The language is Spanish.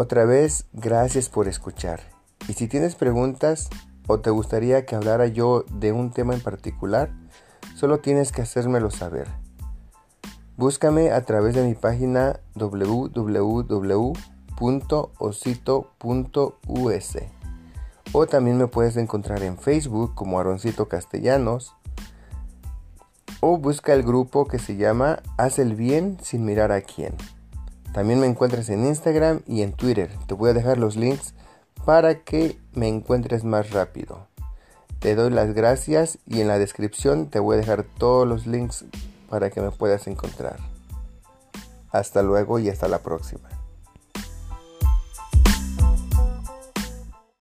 Otra vez, gracias por escuchar. Y si tienes preguntas o te gustaría que hablara yo de un tema en particular, solo tienes que hacérmelo saber. Búscame a través de mi página www.osito.us o también me puedes encontrar en Facebook como Aroncito Castellanos o busca el grupo que se llama Haz el bien sin mirar a quién. También me encuentras en Instagram y en Twitter. Te voy a dejar los links para que me encuentres más rápido. Te doy las gracias y en la descripción te voy a dejar todos los links para que me puedas encontrar. Hasta luego y hasta la próxima.